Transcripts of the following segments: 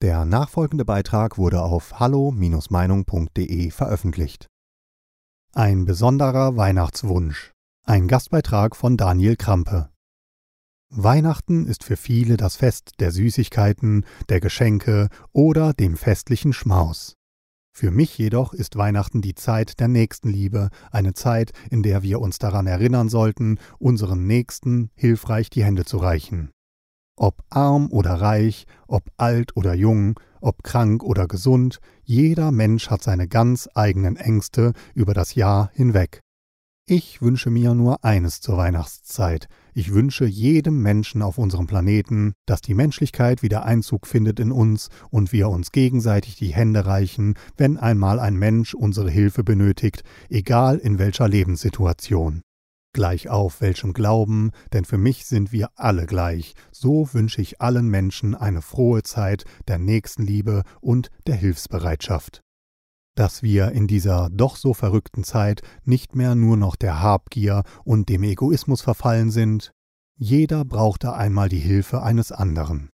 Der nachfolgende Beitrag wurde auf hallo-meinung.de veröffentlicht. Ein besonderer Weihnachtswunsch. Ein Gastbeitrag von Daniel Krampe. Weihnachten ist für viele das Fest der Süßigkeiten, der Geschenke oder dem festlichen Schmaus. Für mich jedoch ist Weihnachten die Zeit der Nächstenliebe, eine Zeit, in der wir uns daran erinnern sollten, unseren Nächsten hilfreich die Hände zu reichen. Ob arm oder reich, ob alt oder jung, ob krank oder gesund, jeder Mensch hat seine ganz eigenen Ängste über das Jahr hinweg. Ich wünsche mir nur eines zur Weihnachtszeit. Ich wünsche jedem Menschen auf unserem Planeten, dass die Menschlichkeit wieder Einzug findet in uns und wir uns gegenseitig die Hände reichen, wenn einmal ein Mensch unsere Hilfe benötigt, egal in welcher Lebenssituation gleich auf welchem Glauben, denn für mich sind wir alle gleich. So wünsche ich allen Menschen eine frohe Zeit der Nächstenliebe und der Hilfsbereitschaft. Dass wir in dieser doch so verrückten Zeit nicht mehr nur noch der Habgier und dem Egoismus verfallen sind, jeder brauchte einmal die Hilfe eines anderen.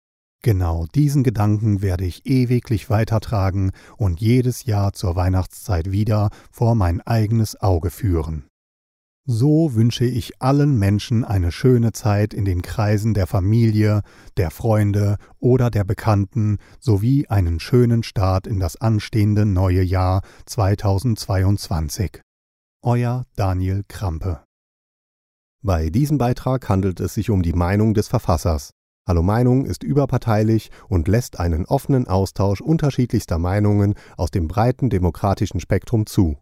Genau diesen Gedanken werde ich ewiglich weitertragen und jedes Jahr zur Weihnachtszeit wieder vor mein eigenes Auge führen. So wünsche ich allen Menschen eine schöne Zeit in den Kreisen der Familie, der Freunde oder der Bekannten sowie einen schönen Start in das anstehende neue Jahr 2022. Euer Daniel Krampe. Bei diesem Beitrag handelt es sich um die Meinung des Verfassers. Hallo Meinung ist überparteilich und lässt einen offenen Austausch unterschiedlichster Meinungen aus dem breiten demokratischen Spektrum zu.